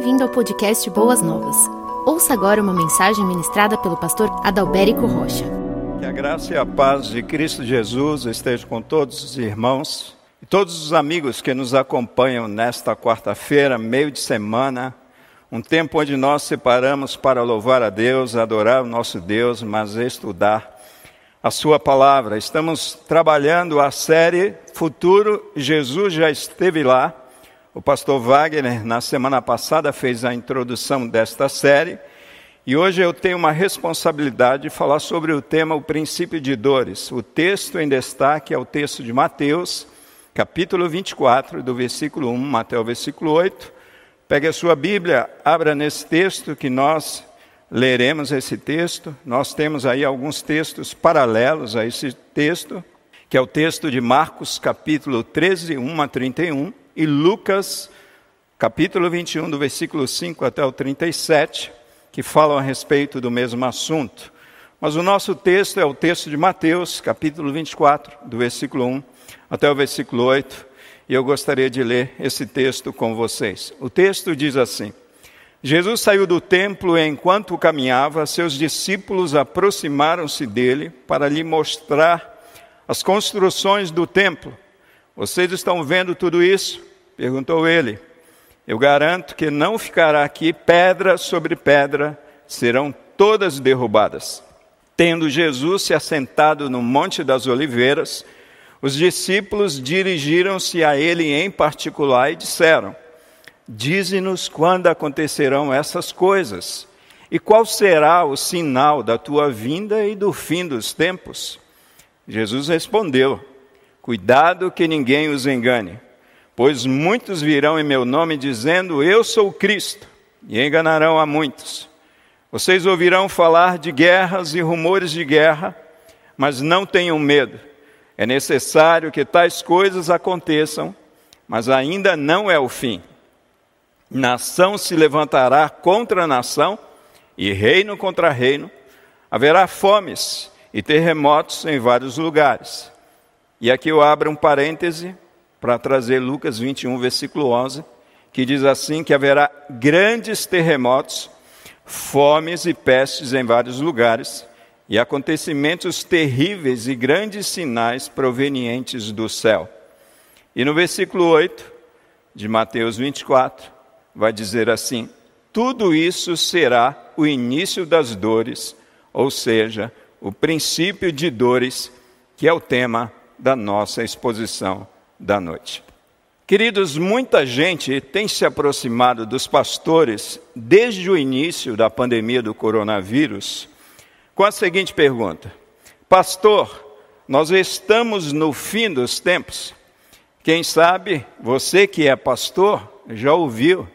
Bem-vindo ao podcast Boas Novas. Ouça agora uma mensagem ministrada pelo pastor Adalberico Rocha. Que a graça e a paz de Cristo Jesus estejam com todos os irmãos e todos os amigos que nos acompanham nesta quarta-feira, meio de semana, um tempo onde nós separamos para louvar a Deus, adorar o nosso Deus, mas estudar a Sua palavra. Estamos trabalhando a série Futuro Jesus já esteve lá o pastor Wagner, na semana passada, fez a introdução desta série. E hoje eu tenho uma responsabilidade de falar sobre o tema O princípio de dores. O texto em destaque é o texto de Mateus, capítulo 24, do versículo 1 até o versículo 8. Pegue a sua Bíblia, abra nesse texto que nós leremos esse texto. Nós temos aí alguns textos paralelos a esse texto, que é o texto de Marcos, capítulo 13, 1 a 31 e Lucas, capítulo 21, do versículo 5 até o 37, que falam a respeito do mesmo assunto. Mas o nosso texto é o texto de Mateus, capítulo 24, do versículo 1 até o versículo 8, e eu gostaria de ler esse texto com vocês. O texto diz assim: Jesus saiu do templo e, enquanto caminhava, seus discípulos aproximaram-se dele para lhe mostrar as construções do templo. Vocês estão vendo tudo isso? Perguntou ele. Eu garanto que não ficará aqui pedra sobre pedra, serão todas derrubadas. Tendo Jesus se assentado no Monte das Oliveiras, os discípulos dirigiram-se a ele em particular e disseram: Dize-nos quando acontecerão essas coisas, e qual será o sinal da tua vinda e do fim dos tempos? Jesus respondeu: Cuidado que ninguém os engane, pois muitos virão em meu nome dizendo: Eu sou Cristo, e enganarão a muitos. Vocês ouvirão falar de guerras e rumores de guerra, mas não tenham medo. É necessário que tais coisas aconteçam, mas ainda não é o fim. Nação se levantará contra nação e reino contra reino. Haverá fomes e terremotos em vários lugares. E aqui eu abro um parêntese para trazer Lucas 21, versículo 11, que diz assim: que haverá grandes terremotos, fomes e pestes em vários lugares, e acontecimentos terríveis e grandes sinais provenientes do céu. E no versículo 8 de Mateus 24, vai dizer assim: tudo isso será o início das dores, ou seja, o princípio de dores, que é o tema da nossa exposição da noite. Queridos, muita gente tem se aproximado dos pastores desde o início da pandemia do coronavírus com a seguinte pergunta: Pastor, nós estamos no fim dos tempos? Quem sabe você que é pastor já ouviu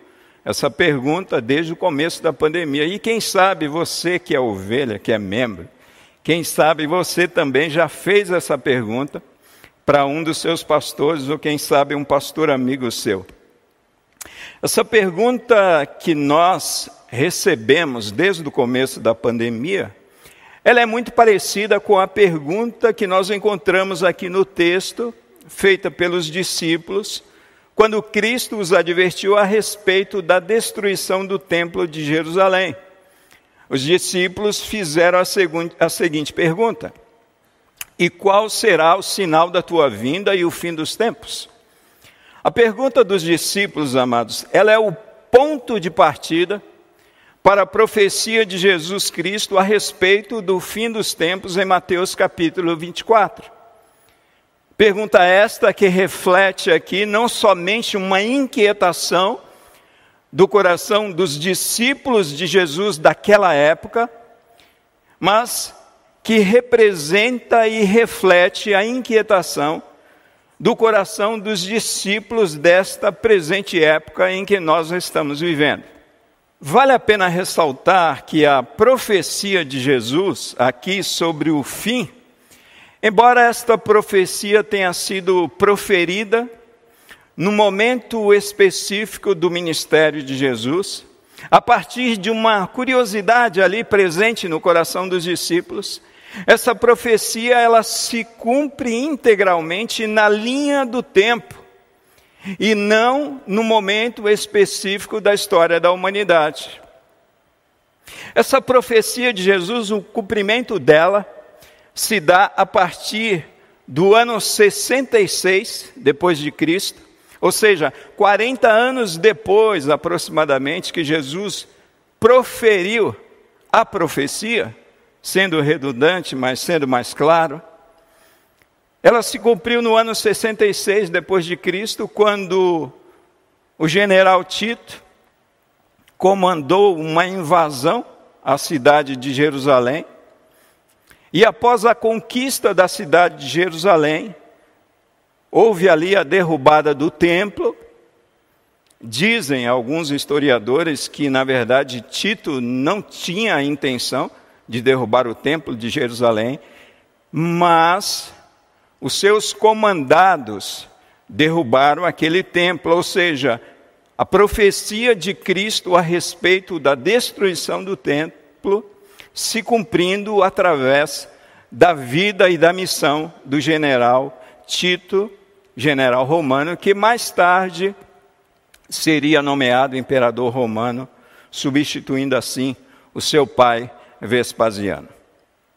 essa pergunta desde o começo da pandemia. E quem sabe você que é ovelha, que é membro, quem sabe você também já fez essa pergunta para um dos seus pastores, ou quem sabe um pastor amigo seu. Essa pergunta que nós recebemos desde o começo da pandemia, ela é muito parecida com a pergunta que nós encontramos aqui no texto, feita pelos discípulos, quando Cristo os advertiu a respeito da destruição do templo de Jerusalém. Os discípulos fizeram a, a seguinte pergunta: e qual será o sinal da tua vinda e o fim dos tempos? A pergunta dos discípulos, amados, ela é o ponto de partida para a profecia de Jesus Cristo a respeito do fim dos tempos em Mateus capítulo 24. Pergunta esta que reflete aqui não somente uma inquietação do coração dos discípulos de Jesus daquela época, mas que representa e reflete a inquietação do coração dos discípulos desta presente época em que nós estamos vivendo. Vale a pena ressaltar que a profecia de Jesus aqui sobre o fim, embora esta profecia tenha sido proferida no momento específico do ministério de Jesus, a partir de uma curiosidade ali presente no coração dos discípulos, essa profecia ela se cumpre integralmente na linha do tempo e não no momento específico da história da humanidade. Essa profecia de Jesus, o cumprimento dela, se dá a partir do ano 66 depois de Cristo, ou seja, 40 anos depois aproximadamente que Jesus proferiu a profecia, sendo redundante, mas sendo mais claro. Ela se cumpriu no ano 66 depois de Cristo, quando o general Tito comandou uma invasão à cidade de Jerusalém. E após a conquista da cidade de Jerusalém, houve ali a derrubada do templo. Dizem alguns historiadores que, na verdade, Tito não tinha a intenção de derrubar o templo de Jerusalém, mas os seus comandados derrubaram aquele templo, ou seja, a profecia de Cristo a respeito da destruição do templo se cumprindo através da vida e da missão do general Tito, general romano, que mais tarde seria nomeado imperador romano, substituindo assim o seu pai Vespasiano.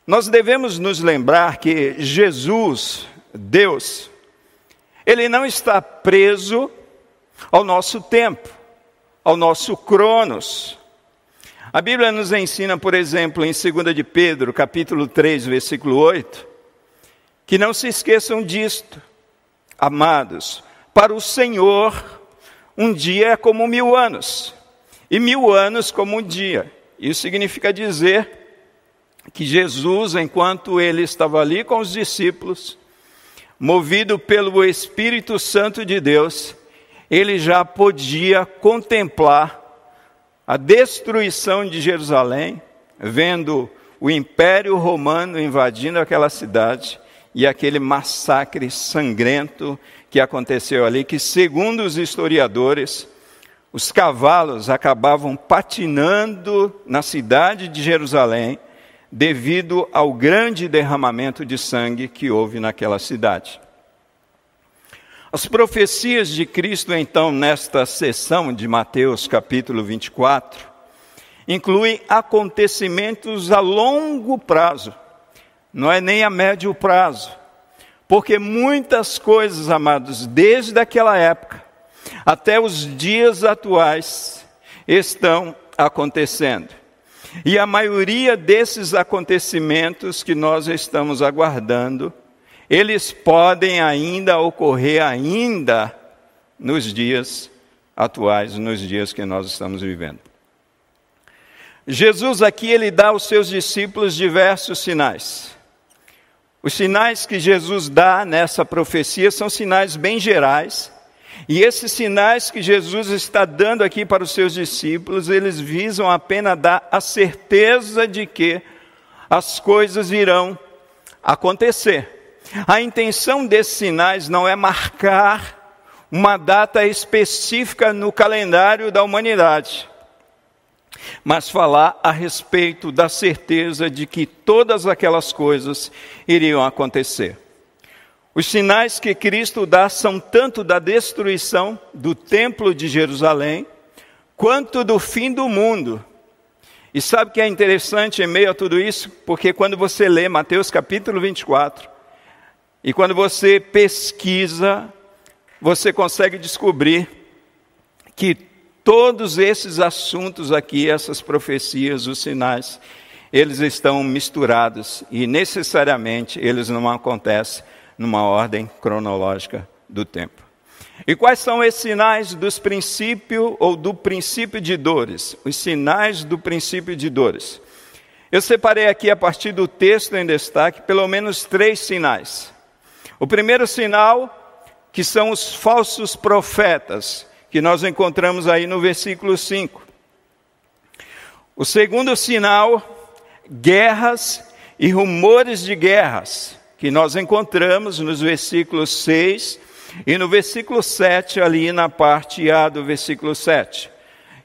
Nós devemos nos lembrar que Jesus Deus, ele não está preso ao nosso tempo, ao nosso cronos. A Bíblia nos ensina, por exemplo, em 2 de Pedro, capítulo 3, versículo 8, que não se esqueçam disto, amados, para o Senhor um dia é como mil anos, e mil anos como um dia. Isso significa dizer que Jesus, enquanto ele estava ali com os discípulos, movido pelo Espírito Santo de Deus, ele já podia contemplar a destruição de Jerusalém, vendo o Império Romano invadindo aquela cidade e aquele massacre sangrento que aconteceu ali, que, segundo os historiadores, os cavalos acabavam patinando na cidade de Jerusalém devido ao grande derramamento de sangue que houve naquela cidade. As profecias de Cristo, então, nesta sessão de Mateus capítulo 24, incluem acontecimentos a longo prazo, não é nem a médio prazo, porque muitas coisas, amados, desde aquela época até os dias atuais, estão acontecendo. E a maioria desses acontecimentos que nós estamos aguardando, eles podem ainda ocorrer ainda nos dias atuais, nos dias que nós estamos vivendo. Jesus aqui ele dá aos seus discípulos diversos sinais. Os sinais que Jesus dá nessa profecia são sinais bem gerais, e esses sinais que Jesus está dando aqui para os seus discípulos, eles visam apenas dar a certeza de que as coisas irão acontecer. A intenção desses sinais não é marcar uma data específica no calendário da humanidade, mas falar a respeito da certeza de que todas aquelas coisas iriam acontecer. Os sinais que Cristo dá são tanto da destruição do templo de Jerusalém, quanto do fim do mundo. E sabe o que é interessante em meio a tudo isso? Porque quando você lê Mateus capítulo 24, e quando você pesquisa, você consegue descobrir que todos esses assuntos aqui, essas profecias, os sinais, eles estão misturados e necessariamente eles não acontecem numa ordem cronológica do tempo. E quais são esses sinais dos princípios ou do princípio de dores? Os sinais do princípio de dores. Eu separei aqui a partir do texto em destaque pelo menos três sinais. O primeiro sinal, que são os falsos profetas, que nós encontramos aí no versículo 5. O segundo sinal, guerras e rumores de guerras que nós encontramos nos versículos 6 e no versículo 7, ali na parte A do versículo 7.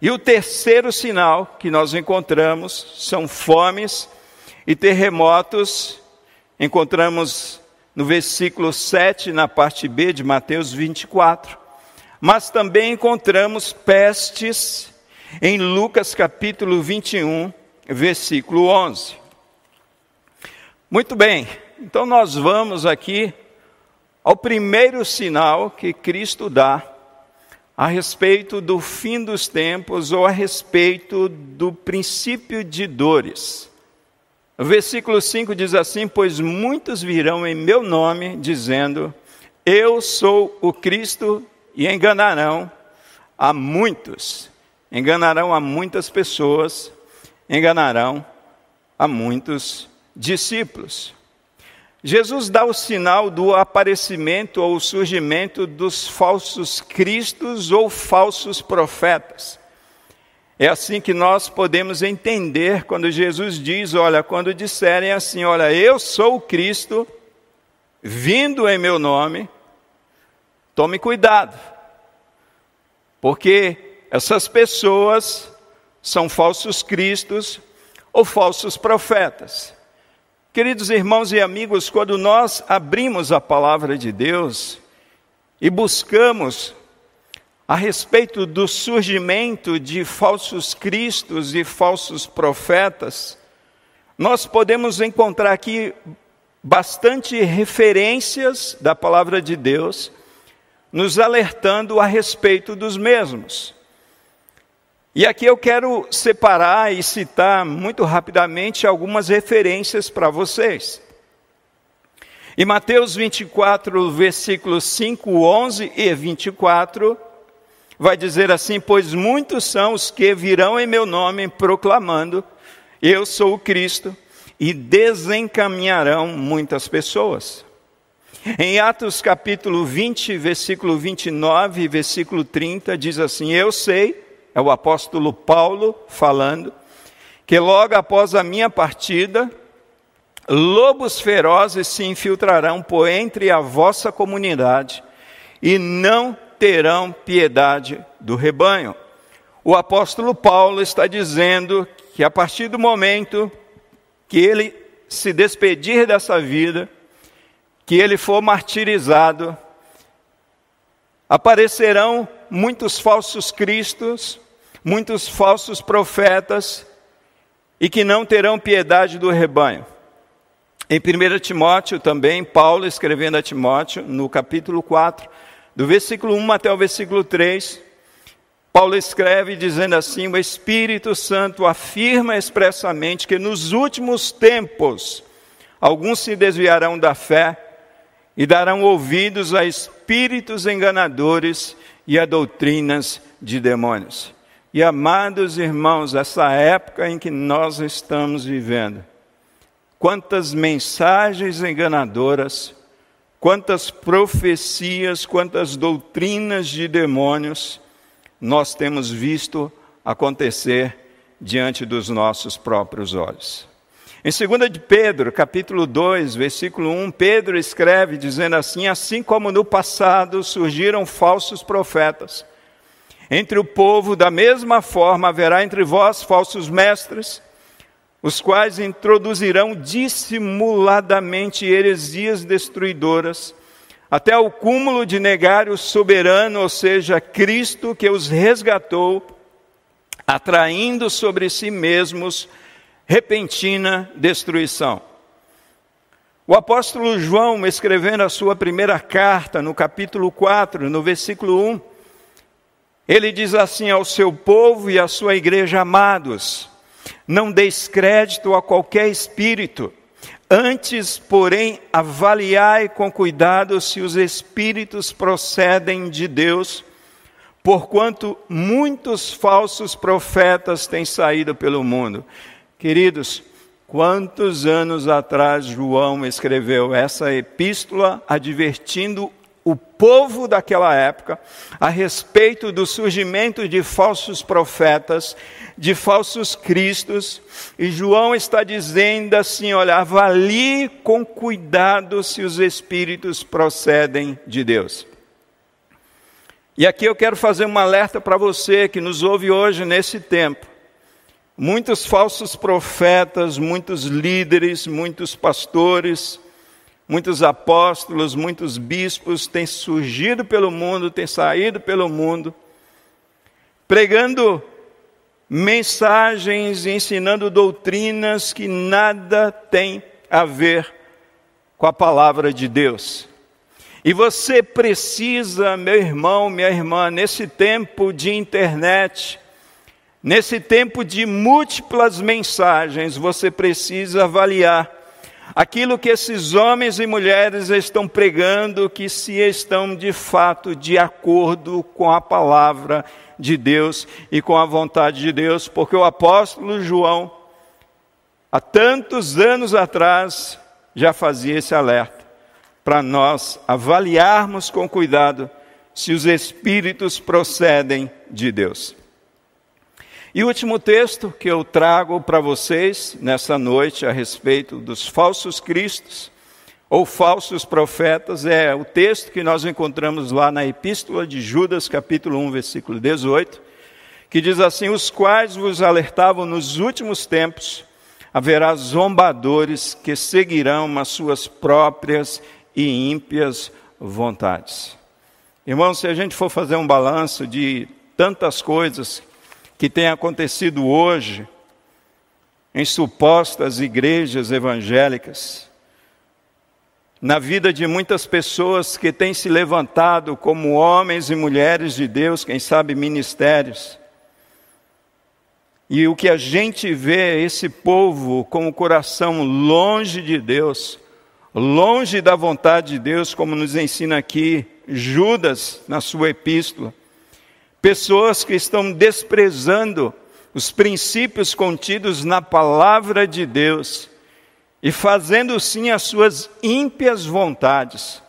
E o terceiro sinal que nós encontramos são fomes e terremotos. Encontramos no versículo 7, na parte B de Mateus 24. mas também encontramos pestes em Lucas capítulo 21, versículo 11. Muito bem, então nós vamos aqui ao primeiro sinal que Cristo dá a respeito do fim dos tempos ou a respeito do princípio de dores. O versículo 5 diz assim: Pois muitos virão em meu nome, dizendo: Eu sou o Cristo, e enganarão a muitos. Enganarão a muitas pessoas, enganarão a muitos discípulos. Jesus dá o sinal do aparecimento ou surgimento dos falsos cristos ou falsos profetas. É assim que nós podemos entender quando Jesus diz: olha, quando disserem assim, olha, eu sou o Cristo, vindo em meu nome, tome cuidado, porque essas pessoas são falsos cristos ou falsos profetas. Queridos irmãos e amigos, quando nós abrimos a palavra de Deus e buscamos a respeito do surgimento de falsos cristos e falsos profetas, nós podemos encontrar aqui bastante referências da palavra de Deus, nos alertando a respeito dos mesmos. E aqui eu quero separar e citar muito rapidamente algumas referências para vocês. Em Mateus 24, versículos 5, 11 e 24, vai dizer assim: Pois muitos são os que virão em meu nome proclamando, Eu sou o Cristo, e desencaminharão muitas pessoas. Em Atos capítulo 20, versículo 29 e versículo 30, diz assim: Eu sei é o apóstolo Paulo falando, que logo após a minha partida, lobos ferozes se infiltrarão por entre a vossa comunidade e não terão piedade do rebanho. O apóstolo Paulo está dizendo que a partir do momento que ele se despedir dessa vida, que ele for martirizado, aparecerão muitos falsos cristos, muitos falsos profetas e que não terão piedade do rebanho. Em 1 Timóteo também, Paulo escrevendo a Timóteo, no capítulo 4, do versículo 1 até o versículo 3, Paulo escreve dizendo assim: O Espírito Santo afirma expressamente que nos últimos tempos alguns se desviarão da fé e darão ouvidos a espíritos enganadores e a doutrinas de demônios. E amados irmãos, essa época em que nós estamos vivendo, quantas mensagens enganadoras, quantas profecias, quantas doutrinas de demônios nós temos visto acontecer diante dos nossos próprios olhos. Em 2 de Pedro, capítulo 2, versículo 1, Pedro escreve dizendo assim: Assim como no passado surgiram falsos profetas, entre o povo, da mesma forma, haverá entre vós falsos mestres, os quais introduzirão dissimuladamente heresias destruidoras, até o cúmulo de negar o soberano, ou seja, Cristo que os resgatou, atraindo sobre si mesmos repentina destruição. O apóstolo João, escrevendo a sua primeira carta, no capítulo 4, no versículo 1, ele diz assim ao seu povo e à sua igreja amados: Não deis crédito a qualquer espírito, antes, porém, avaliai com cuidado se os espíritos procedem de Deus, porquanto muitos falsos profetas têm saído pelo mundo. Queridos, quantos anos atrás João escreveu essa epístola advertindo o povo daquela época a respeito do surgimento de falsos profetas, de falsos cristos, e João está dizendo assim: olha, avalie com cuidado se os espíritos procedem de Deus. E aqui eu quero fazer um alerta para você que nos ouve hoje nesse tempo. Muitos falsos profetas, muitos líderes, muitos pastores, Muitos apóstolos, muitos bispos têm surgido pelo mundo, têm saído pelo mundo, pregando mensagens, ensinando doutrinas que nada têm a ver com a palavra de Deus. E você precisa, meu irmão, minha irmã, nesse tempo de internet, nesse tempo de múltiplas mensagens, você precisa avaliar aquilo que esses homens e mulheres estão pregando, que se estão de fato de acordo com a palavra de Deus e com a vontade de Deus, porque o apóstolo João, há tantos anos atrás, já fazia esse alerta, para nós avaliarmos com cuidado se os espíritos procedem de Deus. E o último texto que eu trago para vocês nessa noite a respeito dos falsos cristos ou falsos profetas é o texto que nós encontramos lá na Epístola de Judas, capítulo 1, versículo 18, que diz assim: Os quais vos alertavam nos últimos tempos, haverá zombadores que seguirão as suas próprias e ímpias vontades. Irmãos, se a gente for fazer um balanço de tantas coisas que tem acontecido hoje em supostas igrejas evangélicas, na vida de muitas pessoas que têm se levantado como homens e mulheres de Deus, quem sabe ministérios. E o que a gente vê é esse povo com o coração longe de Deus, longe da vontade de Deus, como nos ensina aqui Judas na sua epístola. Pessoas que estão desprezando os princípios contidos na palavra de Deus e fazendo sim as suas ímpias vontades.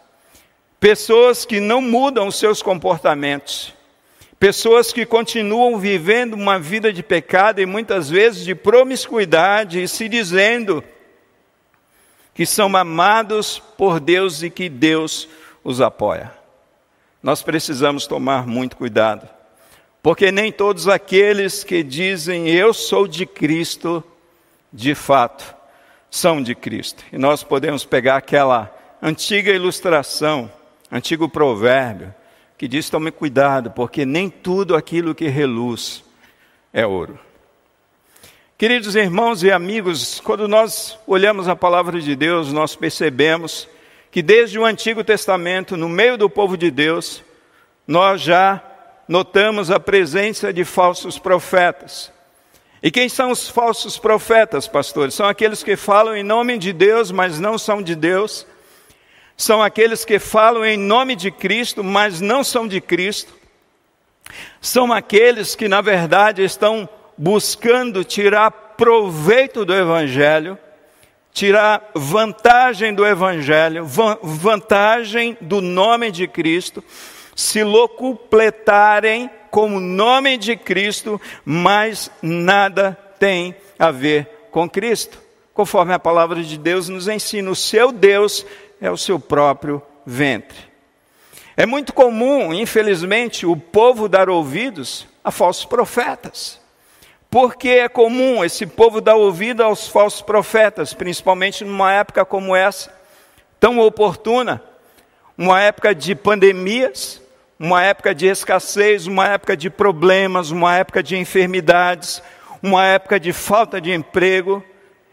Pessoas que não mudam os seus comportamentos. Pessoas que continuam vivendo uma vida de pecado e muitas vezes de promiscuidade e se dizendo que são amados por Deus e que Deus os apoia. Nós precisamos tomar muito cuidado. Porque nem todos aqueles que dizem eu sou de Cristo, de fato, são de Cristo. E nós podemos pegar aquela antiga ilustração, antigo provérbio, que diz: tome cuidado, porque nem tudo aquilo que reluz é ouro. Queridos irmãos e amigos, quando nós olhamos a palavra de Deus, nós percebemos que desde o Antigo Testamento, no meio do povo de Deus, nós já notamos a presença de falsos profetas. E quem são os falsos profetas, pastores? São aqueles que falam em nome de Deus, mas não são de Deus. São aqueles que falam em nome de Cristo, mas não são de Cristo. São aqueles que, na verdade, estão buscando tirar proveito do Evangelho, tirar vantagem do Evangelho, vantagem do nome de Cristo, se locupletarem com o nome de Cristo, mas nada tem a ver com Cristo. Conforme a palavra de Deus nos ensina, o seu Deus é o seu próprio ventre. É muito comum, infelizmente, o povo dar ouvidos a falsos profetas. Porque é comum esse povo dar ouvido aos falsos profetas, principalmente numa época como essa, tão oportuna, uma época de pandemias, uma época de escassez, uma época de problemas, uma época de enfermidades, uma época de falta de emprego.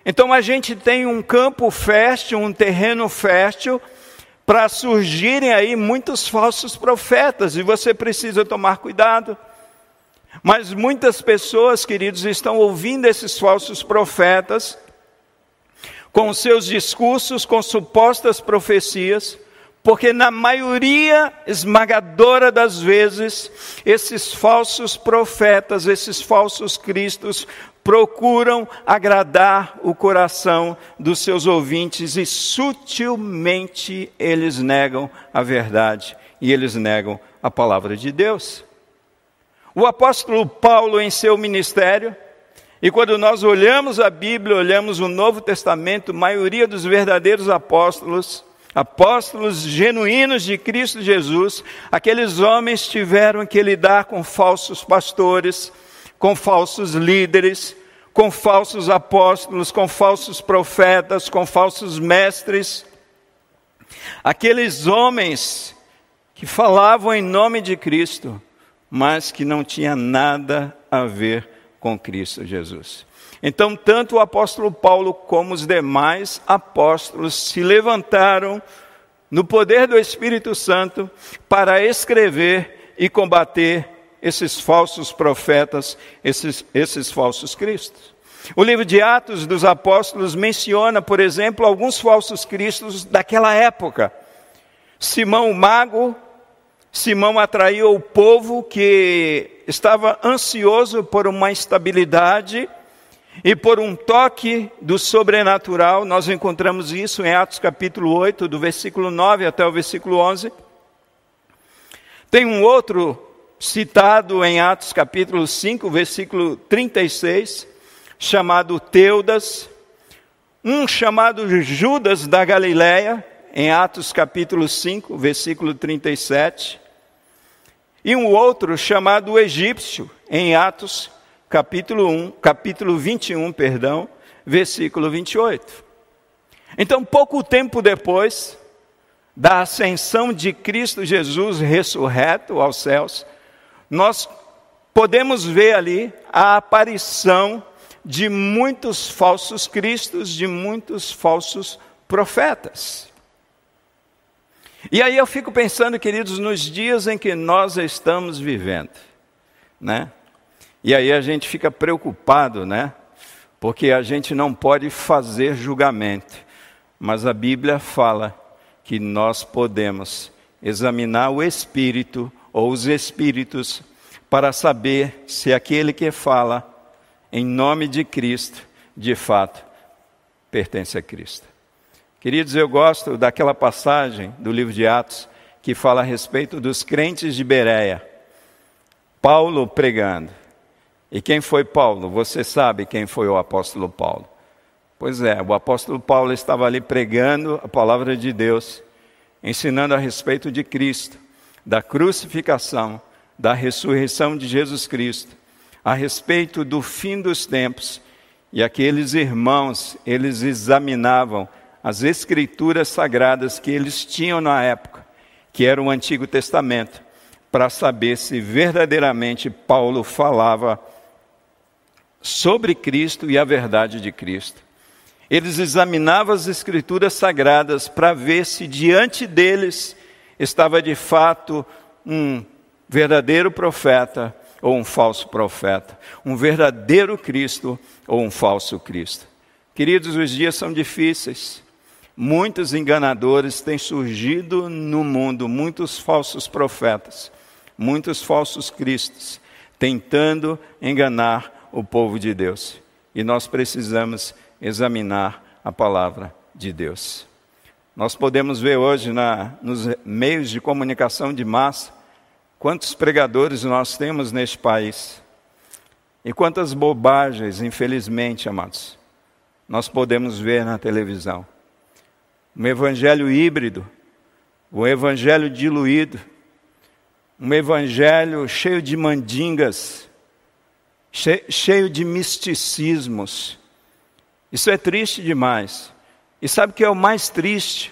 Então a gente tem um campo fértil, um terreno fértil, para surgirem aí muitos falsos profetas, e você precisa tomar cuidado. Mas muitas pessoas, queridos, estão ouvindo esses falsos profetas, com seus discursos, com supostas profecias, porque na maioria esmagadora das vezes, esses falsos profetas, esses falsos cristos, procuram agradar o coração dos seus ouvintes e sutilmente eles negam a verdade e eles negam a palavra de Deus. O apóstolo Paulo, em seu ministério, e quando nós olhamos a Bíblia, olhamos o Novo Testamento, a maioria dos verdadeiros apóstolos, apóstolos genuínos de Cristo Jesus, aqueles homens tiveram que lidar com falsos pastores, com falsos líderes, com falsos apóstolos, com falsos profetas, com falsos mestres. Aqueles homens que falavam em nome de Cristo, mas que não tinha nada a ver com Cristo Jesus. Então, tanto o apóstolo Paulo como os demais apóstolos se levantaram no poder do Espírito Santo para escrever e combater esses falsos profetas, esses, esses falsos cristos. O livro de Atos dos Apóstolos menciona, por exemplo, alguns falsos cristos daquela época. Simão o Mago, Simão atraiu o povo que estava ansioso por uma estabilidade e por um toque do sobrenatural. Nós encontramos isso em Atos capítulo 8, do versículo 9 até o versículo 11. Tem um outro citado em Atos capítulo 5, versículo 36, chamado Teudas, um chamado Judas da Galileia, em Atos capítulo 5, versículo 37, e um outro chamado egípcio, em Atos capítulo 1, capítulo 21, perdão, versículo 28. Então, pouco tempo depois da ascensão de Cristo Jesus ressurreto aos céus, nós podemos ver ali a aparição de muitos falsos cristos, de muitos falsos profetas. E aí eu fico pensando, queridos, nos dias em que nós estamos vivendo, né? E aí a gente fica preocupado, né? Porque a gente não pode fazer julgamento, mas a Bíblia fala que nós podemos examinar o espírito ou os espíritos para saber se aquele que fala em nome de Cristo, de fato, pertence a Cristo. Queridos, eu gosto daquela passagem do livro de Atos que fala a respeito dos crentes de Bereia. Paulo pregando. E quem foi Paulo? Você sabe quem foi o apóstolo Paulo. Pois é, o apóstolo Paulo estava ali pregando a palavra de Deus, ensinando a respeito de Cristo, da crucificação, da ressurreição de Jesus Cristo, a respeito do fim dos tempos. E aqueles irmãos, eles examinavam as escrituras sagradas que eles tinham na época, que era o Antigo Testamento, para saber se verdadeiramente Paulo falava sobre Cristo e a verdade de Cristo. Eles examinavam as escrituras sagradas para ver se diante deles estava de fato um verdadeiro profeta ou um falso profeta, um verdadeiro Cristo ou um falso Cristo. Queridos, os dias são difíceis. Muitos enganadores têm surgido no mundo, muitos falsos profetas, muitos falsos cristos, tentando enganar o povo de Deus. E nós precisamos examinar a palavra de Deus. Nós podemos ver hoje na, nos meios de comunicação de massa quantos pregadores nós temos neste país e quantas bobagens, infelizmente, amados, nós podemos ver na televisão. Um evangelho híbrido, um evangelho diluído, um evangelho cheio de mandingas, cheio de misticismos. Isso é triste demais. E sabe o que é o mais triste?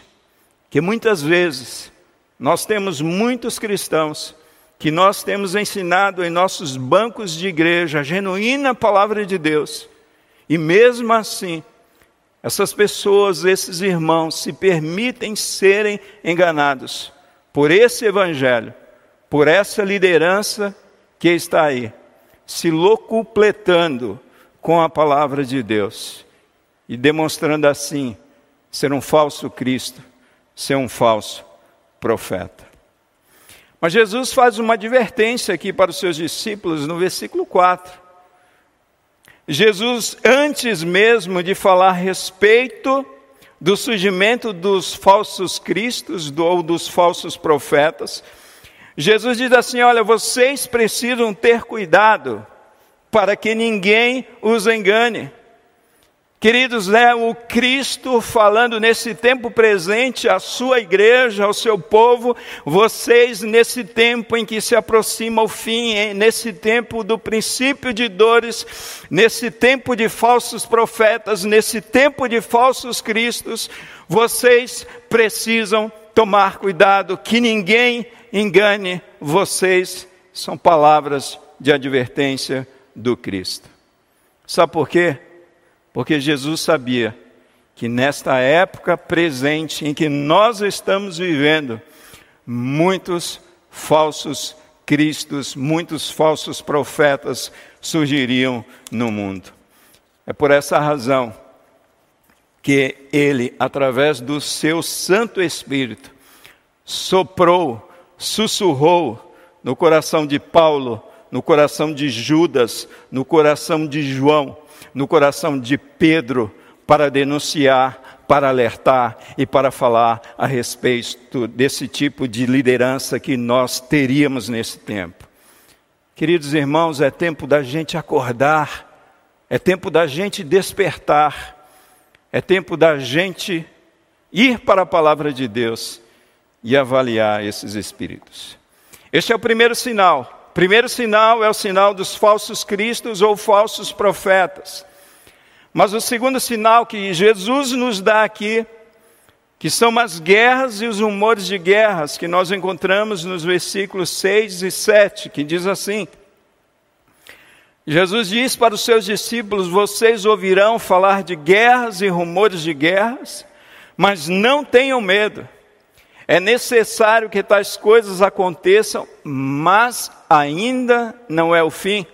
Que muitas vezes nós temos muitos cristãos que nós temos ensinado em nossos bancos de igreja a genuína palavra de Deus, e mesmo assim, essas pessoas, esses irmãos, se permitem serem enganados por esse evangelho, por essa liderança que está aí, se locupletando com a palavra de Deus e demonstrando assim ser um falso Cristo, ser um falso profeta. Mas Jesus faz uma advertência aqui para os seus discípulos no versículo 4. Jesus, antes mesmo de falar a respeito do surgimento dos falsos cristos ou dos falsos profetas, Jesus diz assim: Olha, vocês precisam ter cuidado para que ninguém os engane. Queridos, é o Cristo falando nesse tempo presente à sua igreja, ao seu povo, vocês nesse tempo em que se aproxima o fim, nesse tempo do princípio de dores, nesse tempo de falsos profetas, nesse tempo de falsos cristos, vocês precisam tomar cuidado que ninguém engane vocês. São palavras de advertência do Cristo. Sabe por quê? Porque Jesus sabia que nesta época presente em que nós estamos vivendo, muitos falsos cristos, muitos falsos profetas surgiriam no mundo. É por essa razão que ele, através do seu Santo Espírito, soprou, sussurrou no coração de Paulo, no coração de Judas, no coração de João, no coração de Pedro para denunciar, para alertar e para falar a respeito desse tipo de liderança que nós teríamos nesse tempo. Queridos irmãos, é tempo da gente acordar, é tempo da gente despertar, é tempo da gente ir para a palavra de Deus e avaliar esses espíritos. Este é o primeiro sinal. Primeiro sinal é o sinal dos falsos cristos ou falsos profetas. Mas o segundo sinal que Jesus nos dá aqui, que são as guerras e os rumores de guerras que nós encontramos nos versículos 6 e 7, que diz assim: Jesus diz para os seus discípulos: Vocês ouvirão falar de guerras e rumores de guerras, mas não tenham medo. É necessário que tais coisas aconteçam, mas ainda não é o fim.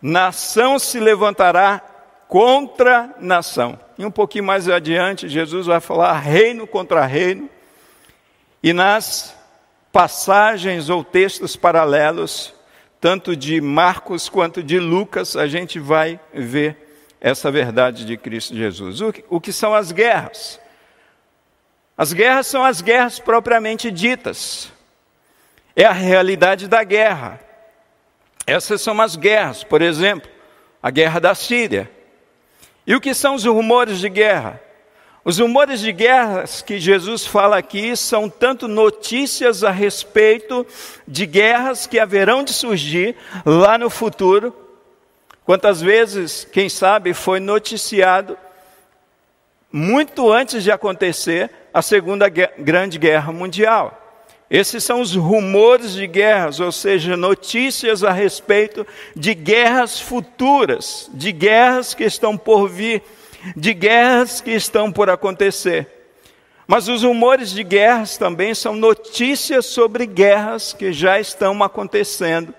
Nação se levantará contra nação. E um pouquinho mais adiante, Jesus vai falar reino contra reino. E nas passagens ou textos paralelos, tanto de Marcos quanto de Lucas, a gente vai ver essa verdade de Cristo Jesus. O que, o que são as guerras? As guerras são as guerras propriamente ditas. É a realidade da guerra. Essas são as guerras, por exemplo, a guerra da Síria. E o que são os rumores de guerra? Os rumores de guerras que Jesus fala aqui são tanto notícias a respeito de guerras que haverão de surgir lá no futuro, quantas vezes, quem sabe, foi noticiado muito antes de acontecer a Segunda Grande Guerra Mundial. Esses são os rumores de guerras, ou seja, notícias a respeito de guerras futuras, de guerras que estão por vir, de guerras que estão por acontecer. Mas os rumores de guerras também são notícias sobre guerras que já estão acontecendo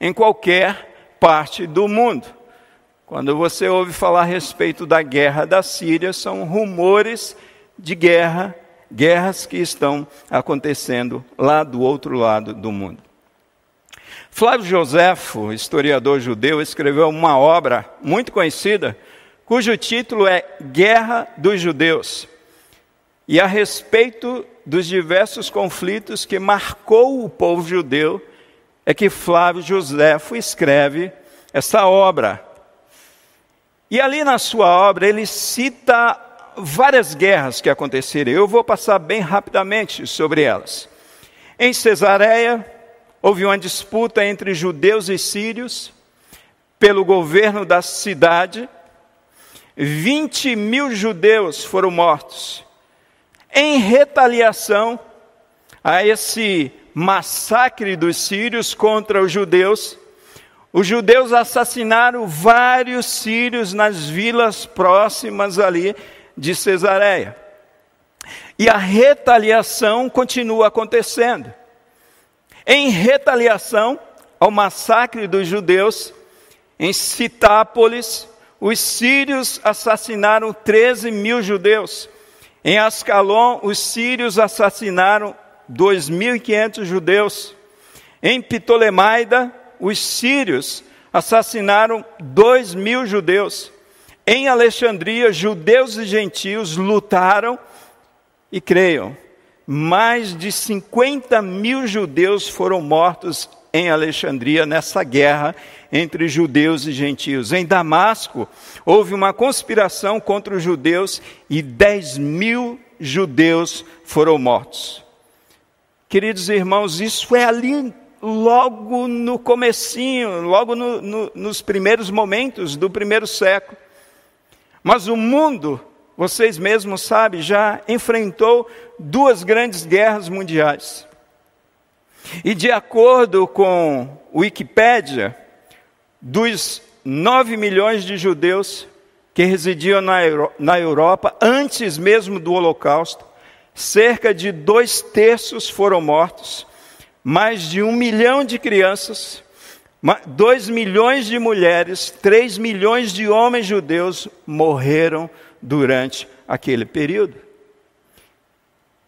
em qualquer parte do mundo. Quando você ouve falar a respeito da guerra da Síria, são rumores de guerra, guerras que estão acontecendo lá do outro lado do mundo. Flávio Joséfo, historiador judeu, escreveu uma obra muito conhecida, cujo título é Guerra dos Judeus. E a respeito dos diversos conflitos que marcou o povo judeu, é que Flávio Joséfo escreve essa obra. E ali na sua obra ele cita várias guerras que aconteceram. Eu vou passar bem rapidamente sobre elas. Em Cesareia, houve uma disputa entre judeus e sírios pelo governo da cidade. 20 mil judeus foram mortos. Em retaliação a esse massacre dos sírios contra os judeus, os judeus assassinaram vários sírios nas vilas próximas ali de Cesareia. E a retaliação continua acontecendo. Em retaliação ao massacre dos judeus, em Citápolis, os sírios assassinaram 13 mil judeus. Em Ascalon, os sírios assassinaram 2.500 judeus. Em Ptolemaida, os sírios assassinaram dois mil judeus. Em Alexandria, judeus e gentios lutaram e creiam. Mais de 50 mil judeus foram mortos em Alexandria nessa guerra entre judeus e gentios. Em Damasco, houve uma conspiração contra os judeus e 10 mil judeus foram mortos. Queridos irmãos, isso é ali logo no comecinho, logo no, no, nos primeiros momentos do primeiro século. Mas o mundo, vocês mesmos sabem, já enfrentou duas grandes guerras mundiais. E de acordo com Wikipédia, dos 9 milhões de judeus que residiam na, Euro na Europa antes mesmo do Holocausto, cerca de dois terços foram mortos, mais de um milhão de crianças, dois milhões de mulheres, três milhões de homens judeus morreram durante aquele período.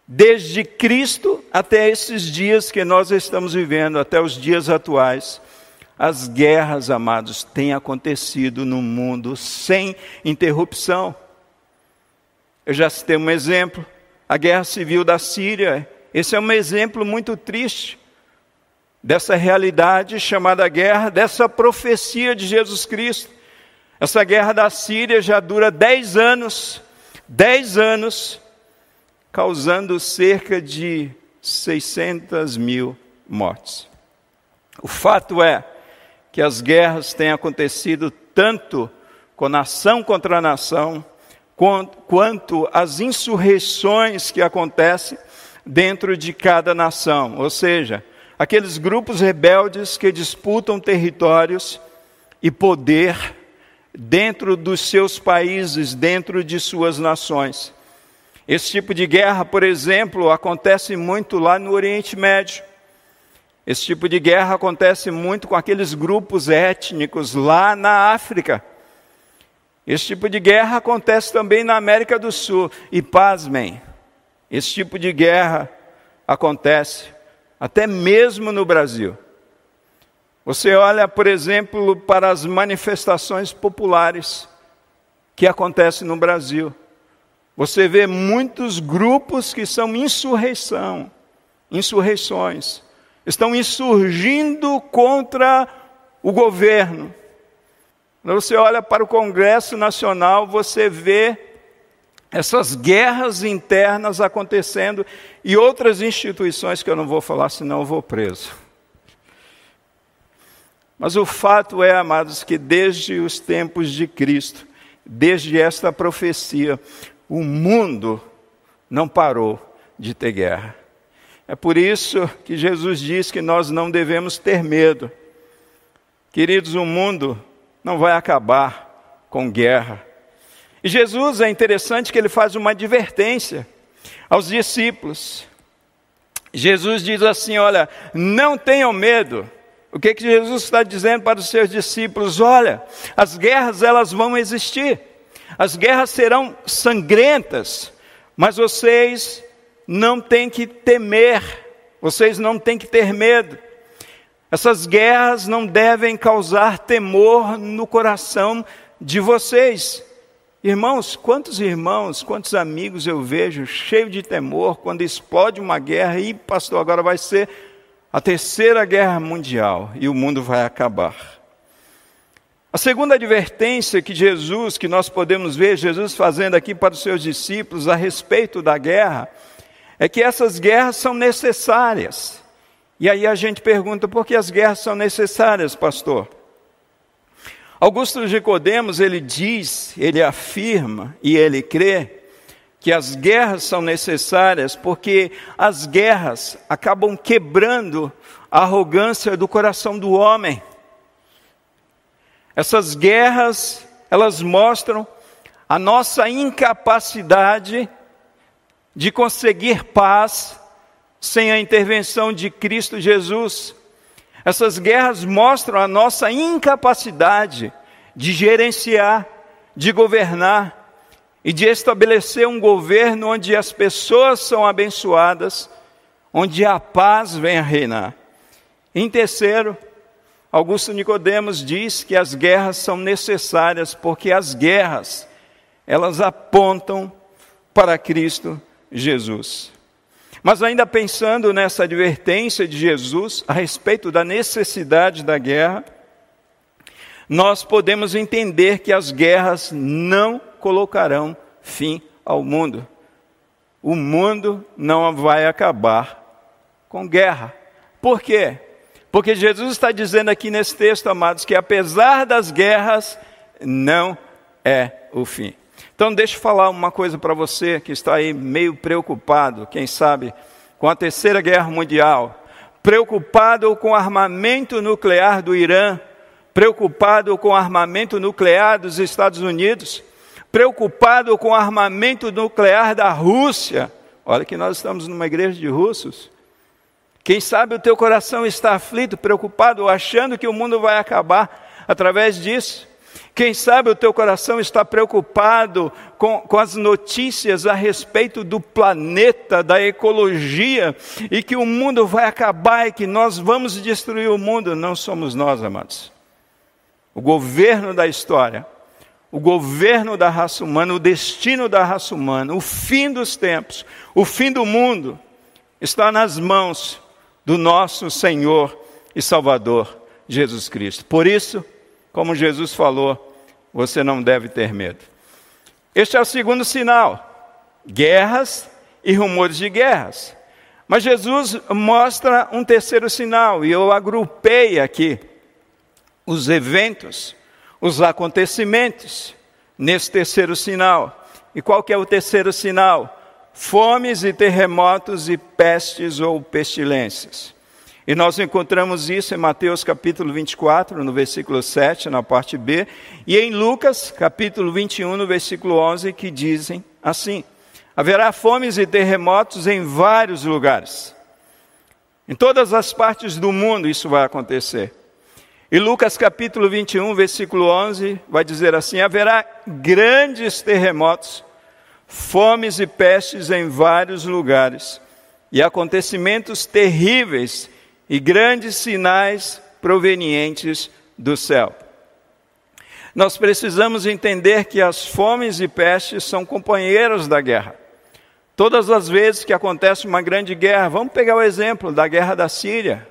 Desde Cristo até esses dias que nós estamos vivendo, até os dias atuais, as guerras, amados, têm acontecido no mundo sem interrupção. Eu já citei um exemplo, a guerra civil da Síria. Esse é um exemplo muito triste dessa realidade chamada guerra, dessa profecia de Jesus Cristo. Essa guerra da Síria já dura dez anos, dez anos, causando cerca de 600 mil mortes. O fato é que as guerras têm acontecido tanto com nação contra nação, quanto as insurreições que acontecem dentro de cada nação, ou seja, aqueles grupos rebeldes que disputam territórios e poder dentro dos seus países, dentro de suas nações. Esse tipo de guerra, por exemplo, acontece muito lá no Oriente Médio. Esse tipo de guerra acontece muito com aqueles grupos étnicos lá na África. Esse tipo de guerra acontece também na América do Sul. E pasmem, esse tipo de guerra acontece até mesmo no Brasil. Você olha, por exemplo, para as manifestações populares que acontecem no Brasil. Você vê muitos grupos que são insurreição, insurreições, estão insurgindo contra o governo. Quando você olha para o Congresso Nacional, você vê essas guerras internas acontecendo e outras instituições que eu não vou falar, senão eu vou preso. Mas o fato é, amados, que desde os tempos de Cristo, desde esta profecia, o mundo não parou de ter guerra. É por isso que Jesus diz que nós não devemos ter medo. Queridos, o mundo não vai acabar com guerra e Jesus é interessante que ele faz uma advertência aos discípulos. Jesus diz assim: Olha, não tenham medo. O que, que Jesus está dizendo para os seus discípulos? Olha, as guerras elas vão existir, as guerras serão sangrentas, mas vocês não têm que temer, vocês não têm que ter medo. Essas guerras não devem causar temor no coração de vocês. Irmãos, quantos irmãos, quantos amigos eu vejo cheio de temor quando explode uma guerra e, pastor, agora vai ser a terceira guerra mundial e o mundo vai acabar. A segunda advertência que Jesus, que nós podemos ver Jesus fazendo aqui para os seus discípulos a respeito da guerra, é que essas guerras são necessárias. E aí a gente pergunta, por que as guerras são necessárias, pastor? Augusto de Nicodemos, ele diz, ele afirma e ele crê que as guerras são necessárias porque as guerras acabam quebrando a arrogância do coração do homem. Essas guerras, elas mostram a nossa incapacidade de conseguir paz sem a intervenção de Cristo Jesus. Essas guerras mostram a nossa incapacidade de gerenciar, de governar e de estabelecer um governo onde as pessoas são abençoadas, onde a paz vem a reinar. Em terceiro, Augusto Nicodemos diz que as guerras são necessárias porque as guerras elas apontam para Cristo Jesus. Mas ainda pensando nessa advertência de Jesus a respeito da necessidade da guerra, nós podemos entender que as guerras não colocarão fim ao mundo. O mundo não vai acabar com guerra. Por quê? Porque Jesus está dizendo aqui nesse texto, amados, que apesar das guerras, não é o fim. Então, deixa eu falar uma coisa para você que está aí meio preocupado, quem sabe, com a Terceira Guerra Mundial, preocupado com o armamento nuclear do Irã, preocupado com o armamento nuclear dos Estados Unidos, preocupado com o armamento nuclear da Rússia. Olha que nós estamos numa igreja de russos. Quem sabe o teu coração está aflito, preocupado, achando que o mundo vai acabar através disso. Quem sabe o teu coração está preocupado com, com, as notícias a respeito do planeta, da ecologia, e que o mundo vai acabar e que nós vamos destruir o mundo. Não somos nós, amados. O governo da história, o governo da raça humana, o destino da raça humana, o fim dos tempos, o fim do mundo, está nas mãos do nosso Senhor e Salvador Jesus Cristo. Por isso, como Jesus falou, você não deve ter medo. Este é o segundo sinal: guerras e rumores de guerras. Mas Jesus mostra um terceiro sinal, e eu agrupei aqui os eventos, os acontecimentos nesse terceiro sinal. E qual que é o terceiro sinal? Fomes e terremotos e pestes ou pestilências. E nós encontramos isso em Mateus capítulo 24, no versículo 7, na parte B, e em Lucas capítulo 21, no versículo 11, que dizem assim: Haverá fomes e terremotos em vários lugares. Em todas as partes do mundo isso vai acontecer. E Lucas capítulo 21, versículo 11, vai dizer assim: Haverá grandes terremotos, fomes e pestes em vários lugares, e acontecimentos terríveis e grandes sinais provenientes do céu. Nós precisamos entender que as fomes e pestes são companheiros da guerra. Todas as vezes que acontece uma grande guerra, vamos pegar o exemplo da guerra da Síria.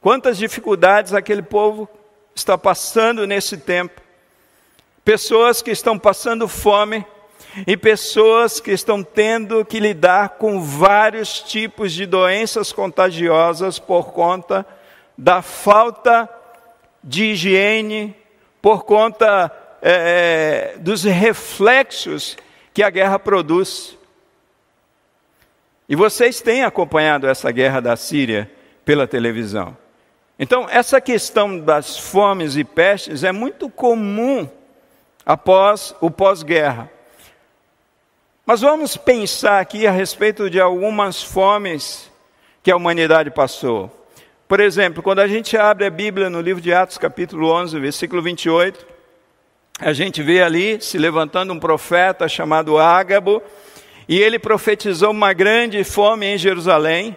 Quantas dificuldades aquele povo está passando nesse tempo. Pessoas que estão passando fome, e pessoas que estão tendo que lidar com vários tipos de doenças contagiosas por conta da falta de higiene, por conta é, é, dos reflexos que a guerra produz. E vocês têm acompanhado essa guerra da Síria pela televisão. Então, essa questão das fomes e pestes é muito comum após o pós-guerra. Mas vamos pensar aqui a respeito de algumas fomes que a humanidade passou. Por exemplo, quando a gente abre a Bíblia no livro de Atos, capítulo 11, versículo 28, a gente vê ali se levantando um profeta chamado Ágabo, e ele profetizou uma grande fome em Jerusalém.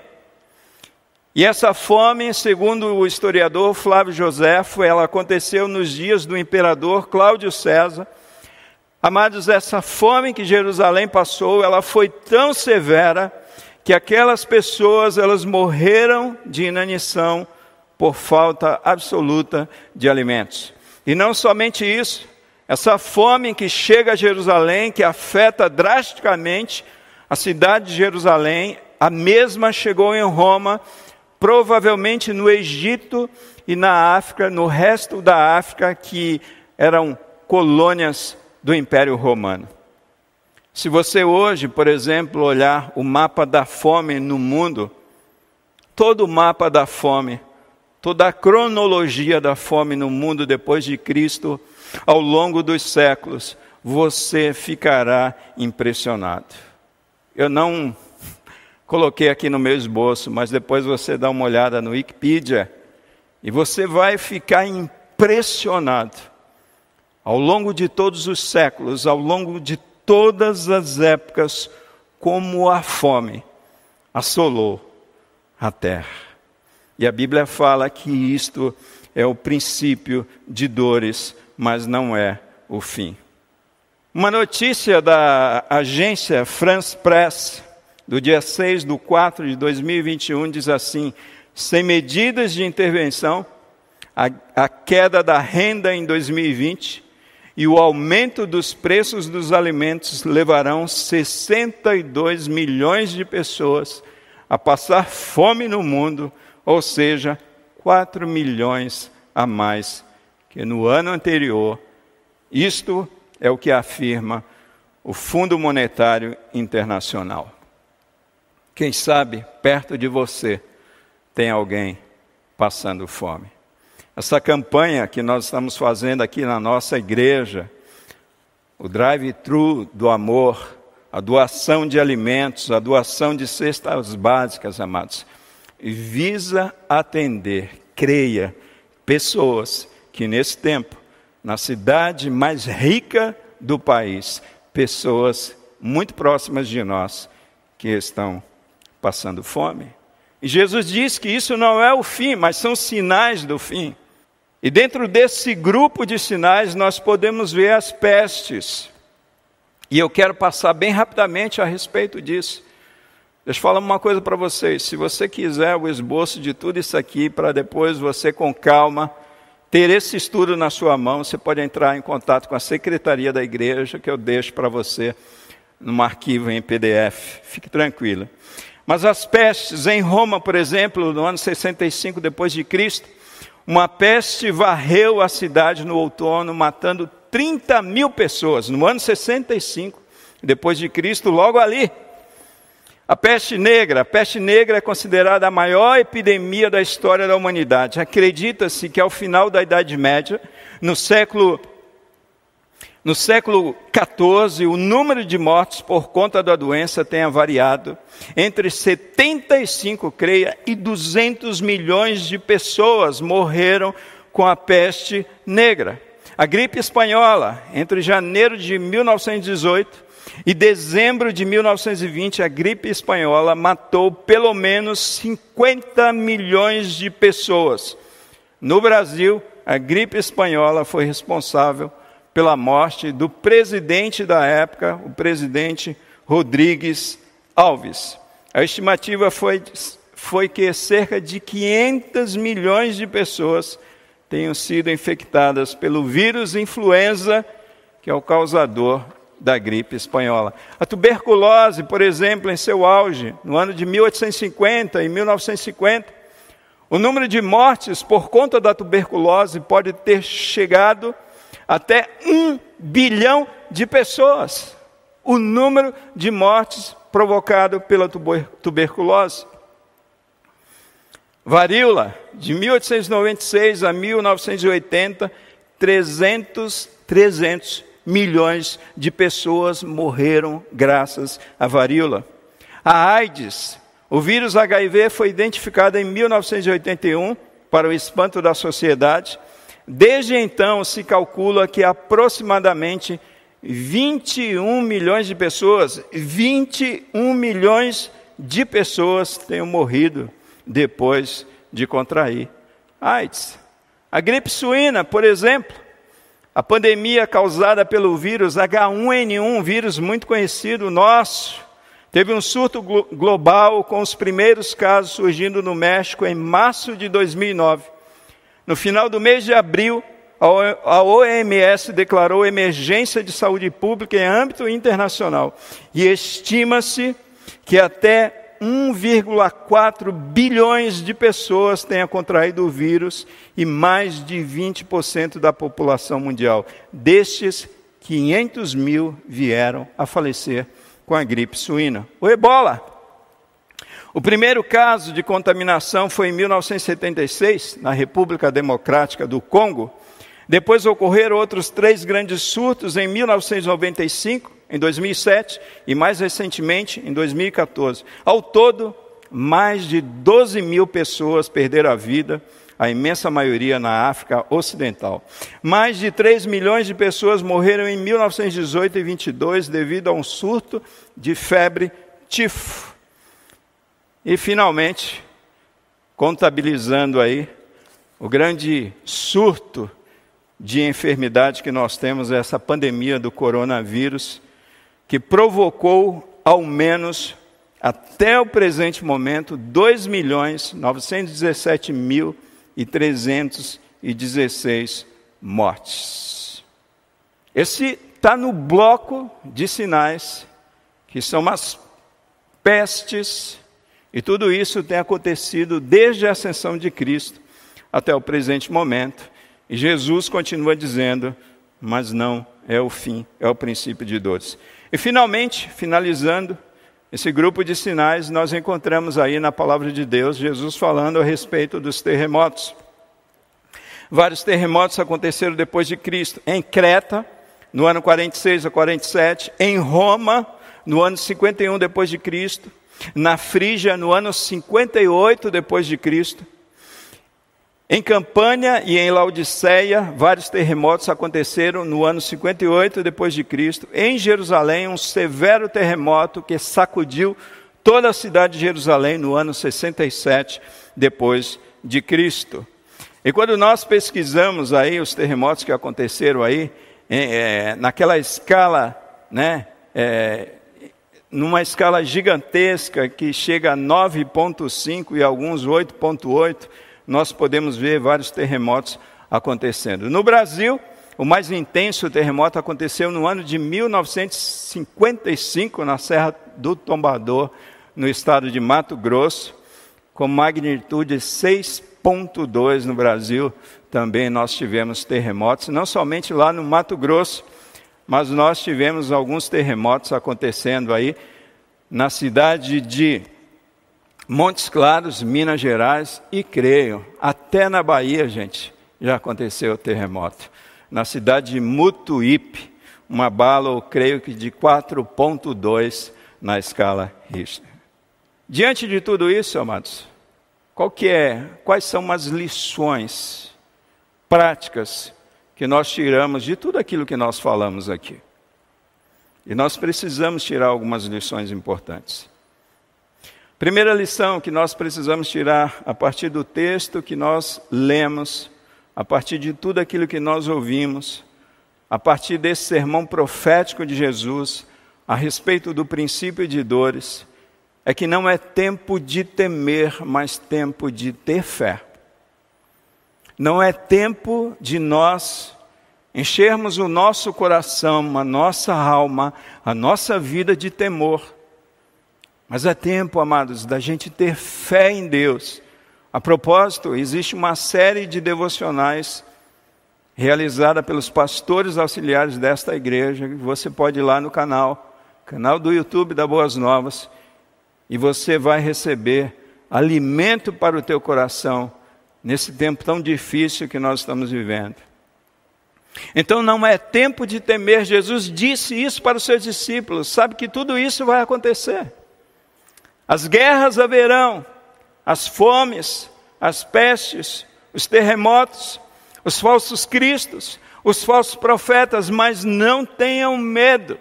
E essa fome, segundo o historiador Flávio Joséfo, ela aconteceu nos dias do imperador Cláudio César, Amados, essa fome que Jerusalém passou, ela foi tão severa que aquelas pessoas, elas morreram de inanição por falta absoluta de alimentos. E não somente isso, essa fome que chega a Jerusalém, que afeta drasticamente a cidade de Jerusalém, a mesma chegou em Roma, provavelmente no Egito e na África, no resto da África, que eram colônias do Império Romano. Se você hoje, por exemplo, olhar o mapa da fome no mundo, todo o mapa da fome, toda a cronologia da fome no mundo depois de Cristo, ao longo dos séculos, você ficará impressionado. Eu não coloquei aqui no meu esboço, mas depois você dá uma olhada no Wikipedia e você vai ficar impressionado ao longo de todos os séculos, ao longo de todas as épocas, como a fome assolou a terra. E a Bíblia fala que isto é o princípio de dores, mas não é o fim. Uma notícia da agência France Press do dia 6 de 4 de 2021, diz assim: sem medidas de intervenção, a, a queda da renda em 2020 e o aumento dos preços dos alimentos levarão 62 milhões de pessoas a passar fome no mundo, ou seja, 4 milhões a mais que no ano anterior. Isto é o que afirma o Fundo Monetário Internacional. Quem sabe perto de você tem alguém passando fome. Essa campanha que nós estamos fazendo aqui na nossa igreja, o drive-thru do amor, a doação de alimentos, a doação de cestas básicas, amados, visa atender, creia, pessoas que nesse tempo, na cidade mais rica do país, pessoas muito próximas de nós que estão passando fome. E Jesus diz que isso não é o fim, mas são sinais do fim. E dentro desse grupo de sinais nós podemos ver as pestes. E eu quero passar bem rapidamente a respeito disso. Deixa eu falar uma coisa para vocês. Se você quiser o esboço de tudo isso aqui, para depois você, com calma, ter esse estudo na sua mão, você pode entrar em contato com a secretaria da igreja, que eu deixo para você num arquivo em PDF. Fique tranquilo. Mas as pestes em Roma, por exemplo, no ano 65 depois de Cristo, uma peste varreu a cidade no outono, matando 30 mil pessoas, no ano 65, depois de Cristo, logo ali. A peste negra, a peste negra é considerada a maior epidemia da história da humanidade. Acredita-se que ao final da Idade Média, no século no século XIV, o número de mortes por conta da doença tenha variado entre 75, creia, e 200 milhões de pessoas morreram com a peste negra. A gripe espanhola, entre janeiro de 1918 e dezembro de 1920, a gripe espanhola matou pelo menos 50 milhões de pessoas. No Brasil, a gripe espanhola foi responsável pela morte do presidente da época, o presidente Rodrigues Alves. A estimativa foi, foi que cerca de 500 milhões de pessoas tenham sido infectadas pelo vírus influenza, que é o causador da gripe espanhola. A tuberculose, por exemplo, em seu auge, no ano de 1850 e 1950, o número de mortes por conta da tuberculose pode ter chegado até um bilhão de pessoas. O número de mortes provocado pela tuberculose. Varíola, de 1896 a 1980, 300, 300 milhões de pessoas morreram graças à varíola. A AIDS, o vírus HIV foi identificado em 1981 para o espanto da sociedade Desde então, se calcula que aproximadamente 21 milhões de pessoas, 21 milhões de pessoas tenham morrido depois de contrair AIDS. A gripe suína, por exemplo, a pandemia causada pelo vírus H1N1, um vírus muito conhecido nosso, teve um surto glo global com os primeiros casos surgindo no México em março de 2009. No final do mês de abril, a OMS declarou emergência de saúde pública em âmbito internacional e estima-se que até 1,4 bilhões de pessoas tenham contraído o vírus e mais de 20% da população mundial. Destes, 500 mil vieram a falecer com a gripe suína. O ebola o primeiro caso de contaminação foi em 1976, na República Democrática do Congo. Depois ocorreram outros três grandes surtos em 1995, em 2007 e mais recentemente em 2014. Ao todo, mais de 12 mil pessoas perderam a vida, a imensa maioria na África Ocidental. Mais de 3 milhões de pessoas morreram em 1918 e 22 devido a um surto de febre tifo. E finalmente, contabilizando aí o grande surto de enfermidade que nós temos, essa pandemia do coronavírus, que provocou ao menos até o presente momento, 2 milhões 917 mil e 316 mortes. Esse está no bloco de sinais, que são as pestes, e tudo isso tem acontecido desde a ascensão de Cristo até o presente momento. E Jesus continua dizendo: mas não é o fim, é o princípio de dores. E finalmente, finalizando esse grupo de sinais, nós encontramos aí na palavra de Deus Jesus falando a respeito dos terremotos. Vários terremotos aconteceram depois de Cristo. Em Creta, no ano 46 a 47, em Roma, no ano 51 depois de Cristo, na Frígia, no ano 58 depois de Cristo, em Campanha e em Laodiceia, vários terremotos aconteceram no ano 58 depois de Cristo. Em Jerusalém, um severo terremoto que sacudiu toda a cidade de Jerusalém no ano 67 depois de Cristo. E quando nós pesquisamos aí os terremotos que aconteceram aí, é, naquela escala, né, é, numa escala gigantesca que chega a 9.5 e alguns 8.8, nós podemos ver vários terremotos acontecendo. No Brasil, o mais intenso terremoto aconteceu no ano de 1955, na Serra do Tombador, no estado de Mato Grosso, com magnitude 6,2 no Brasil. Também nós tivemos terremotos, não somente lá no Mato Grosso, mas nós tivemos alguns terremotos acontecendo aí na cidade de Montes Claros, Minas Gerais e creio, até na Bahia, gente, já aconteceu o terremoto. Na cidade de Mutuípe, uma bala, eu creio que de 4.2 na escala Richter. Diante de tudo isso, amados, qual que é, quais são as lições práticas que nós tiramos de tudo aquilo que nós falamos aqui? E nós precisamos tirar algumas lições importantes. Primeira lição que nós precisamos tirar a partir do texto que nós lemos, a partir de tudo aquilo que nós ouvimos, a partir desse sermão profético de Jesus a respeito do princípio de dores, é que não é tempo de temer, mas tempo de ter fé. Não é tempo de nós enchermos o nosso coração, a nossa alma, a nossa vida de temor mas é tempo, amados, da gente ter fé em Deus. A propósito, existe uma série de devocionais realizada pelos pastores auxiliares desta igreja. Você pode ir lá no canal, canal do YouTube da Boas Novas, e você vai receber alimento para o teu coração nesse tempo tão difícil que nós estamos vivendo. Então não é tempo de temer. Jesus disse isso para os seus discípulos. Sabe que tudo isso vai acontecer. As guerras haverão, as fomes, as pestes, os terremotos, os falsos cristos, os falsos profetas, mas não tenham medo.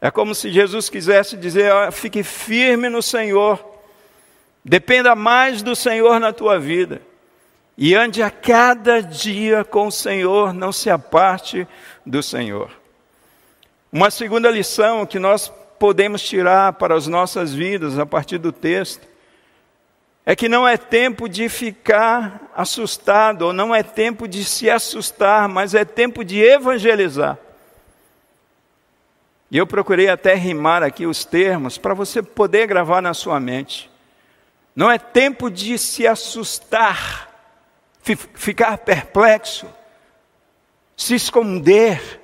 É como se Jesus quisesse dizer: fique firme no Senhor, dependa mais do Senhor na tua vida, e ande a cada dia com o Senhor, não se aparte do Senhor. Uma segunda lição que nós podemos tirar para as nossas vidas a partir do texto é que não é tempo de ficar assustado, ou não é tempo de se assustar, mas é tempo de evangelizar. E eu procurei até rimar aqui os termos para você poder gravar na sua mente. Não é tempo de se assustar, ficar perplexo, se esconder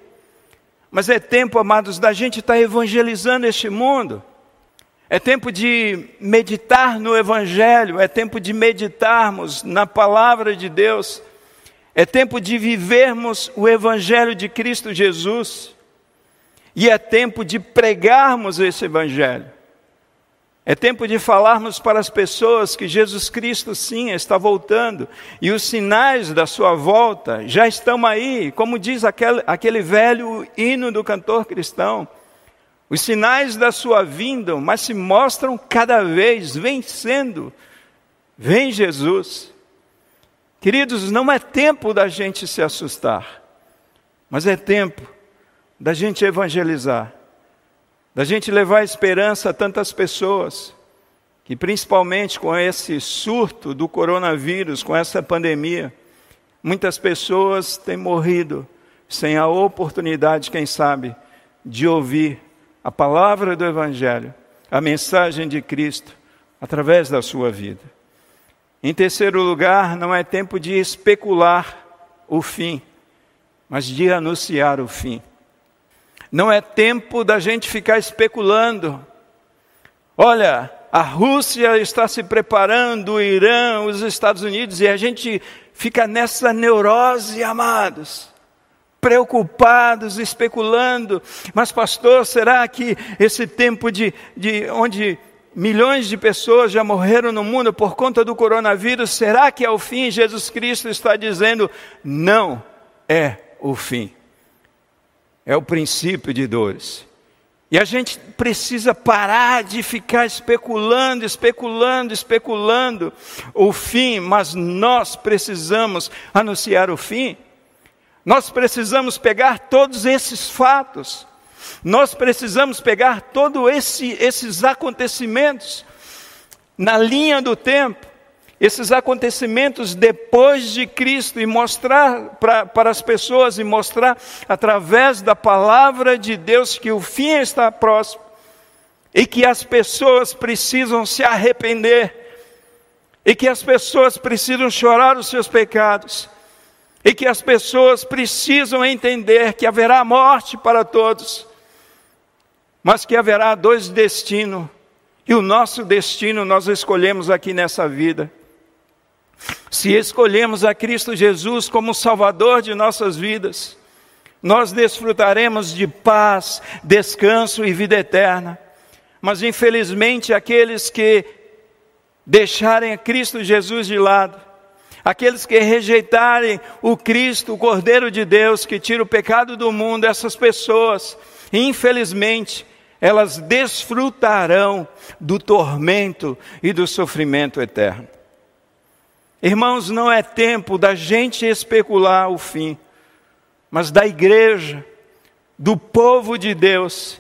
mas é tempo, amados, da gente estar tá evangelizando este mundo. É tempo de meditar no Evangelho, é tempo de meditarmos na palavra de Deus, é tempo de vivermos o Evangelho de Cristo Jesus, e é tempo de pregarmos esse Evangelho. É tempo de falarmos para as pessoas que Jesus Cristo sim está voltando e os sinais da sua volta já estão aí, como diz aquele, aquele velho hino do cantor cristão. Os sinais da sua vinda, mas se mostram cada vez vencendo. Vem Jesus. Queridos, não é tempo da gente se assustar, mas é tempo da gente evangelizar da gente levar esperança a tantas pessoas, que principalmente com esse surto do coronavírus, com essa pandemia, muitas pessoas têm morrido sem a oportunidade, quem sabe, de ouvir a palavra do Evangelho, a mensagem de Cristo, através da sua vida. Em terceiro lugar, não é tempo de especular o fim, mas de anunciar o fim. Não é tempo da gente ficar especulando. Olha, a Rússia está se preparando, o Irã, os Estados Unidos, e a gente fica nessa neurose, amados preocupados, especulando. Mas, pastor, será que esse tempo de, de onde milhões de pessoas já morreram no mundo por conta do coronavírus, será que é o fim? Jesus Cristo está dizendo: não é o fim. É o princípio de dores. E a gente precisa parar de ficar especulando, especulando, especulando o fim, mas nós precisamos anunciar o fim. Nós precisamos pegar todos esses fatos, nós precisamos pegar todos esse, esses acontecimentos na linha do tempo, esses acontecimentos depois de Cristo e mostrar pra, para as pessoas e mostrar através da palavra de Deus que o fim está próximo e que as pessoas precisam se arrepender e que as pessoas precisam chorar os seus pecados e que as pessoas precisam entender que haverá morte para todos, mas que haverá dois destinos, e o nosso destino nós escolhemos aqui nessa vida. Se escolhemos a Cristo Jesus como Salvador de nossas vidas, nós desfrutaremos de paz, descanso e vida eterna. Mas infelizmente aqueles que deixarem a Cristo Jesus de lado, Aqueles que rejeitarem o Cristo, o Cordeiro de Deus, que tira o pecado do mundo, essas pessoas, infelizmente, elas desfrutarão do tormento e do sofrimento eterno. Irmãos, não é tempo da gente especular o fim, mas da igreja, do povo de Deus,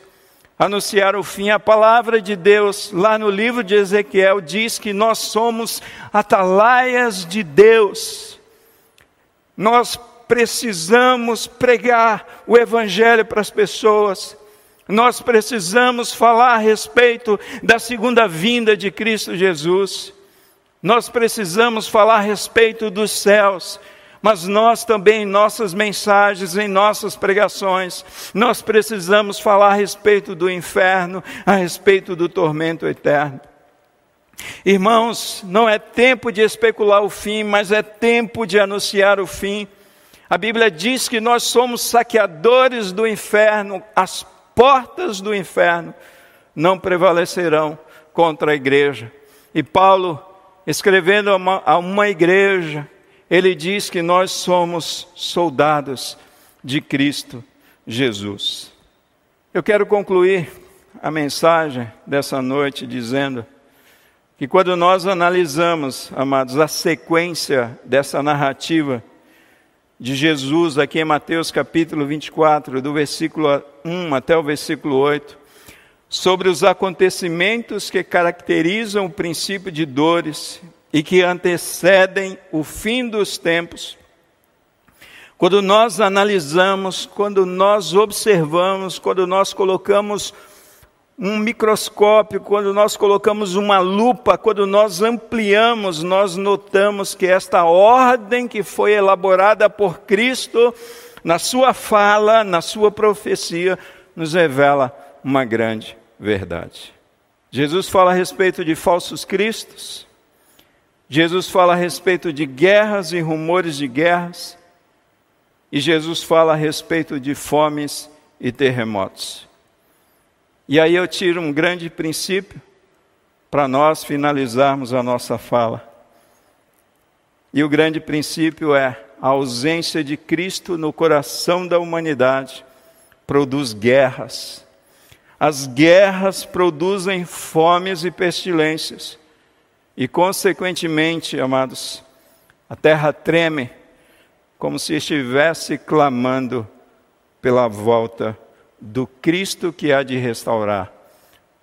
anunciar o fim. A palavra de Deus, lá no livro de Ezequiel, diz que nós somos atalaias de Deus. Nós precisamos pregar o Evangelho para as pessoas. Nós precisamos falar a respeito da segunda vinda de Cristo Jesus. Nós precisamos falar a respeito dos céus mas nós também, em nossas mensagens, em nossas pregações, nós precisamos falar a respeito do inferno, a respeito do tormento eterno. Irmãos, não é tempo de especular o fim, mas é tempo de anunciar o fim. A Bíblia diz que nós somos saqueadores do inferno, as portas do inferno não prevalecerão contra a igreja. E Paulo, escrevendo a uma, a uma igreja, ele diz que nós somos soldados de Cristo Jesus. Eu quero concluir a mensagem dessa noite dizendo que quando nós analisamos, amados, a sequência dessa narrativa de Jesus aqui em Mateus capítulo 24, do versículo 1 até o versículo 8, sobre os acontecimentos que caracterizam o princípio de dores e que antecedem o fim dos tempos, quando nós analisamos, quando nós observamos, quando nós colocamos um microscópio, quando nós colocamos uma lupa, quando nós ampliamos, nós notamos que esta ordem que foi elaborada por Cristo, na sua fala, na sua profecia, nos revela uma grande verdade. Jesus fala a respeito de falsos cristos, Jesus fala a respeito de guerras e rumores de guerras, e Jesus fala a respeito de fomes e terremotos. E aí eu tiro um grande princípio para nós finalizarmos a nossa fala. E o grande princípio é a ausência de Cristo no coração da humanidade produz guerras. As guerras produzem fomes e pestilências. E, consequentemente, amados, a terra treme como se estivesse clamando pela volta do Cristo que há de restaurar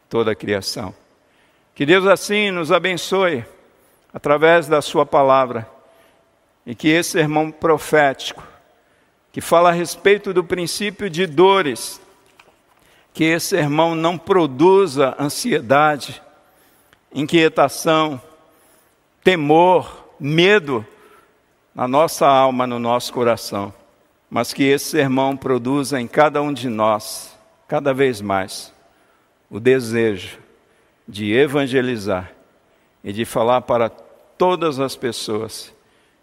toda a criação. Que Deus assim nos abençoe através da Sua palavra e que esse sermão profético, que fala a respeito do princípio de dores, que esse sermão não produza ansiedade, inquietação, temor, medo na nossa alma, no nosso coração, mas que esse sermão produza em cada um de nós, cada vez mais, o desejo de evangelizar e de falar para todas as pessoas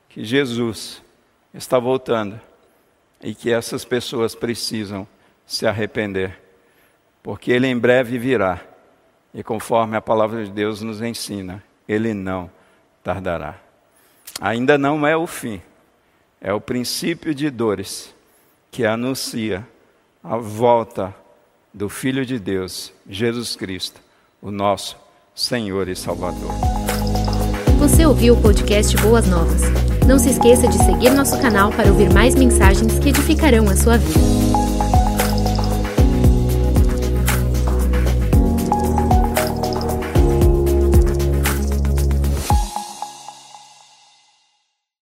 que Jesus está voltando e que essas pessoas precisam se arrepender, porque Ele em breve virá e conforme a palavra de Deus nos ensina, Ele não tardará. Ainda não é o fim, é o princípio de dores que anuncia a volta do Filho de Deus, Jesus Cristo, o nosso Senhor e Salvador. Você ouviu o podcast Boas Novas? Não se esqueça de seguir nosso canal para ouvir mais mensagens que edificarão a sua vida.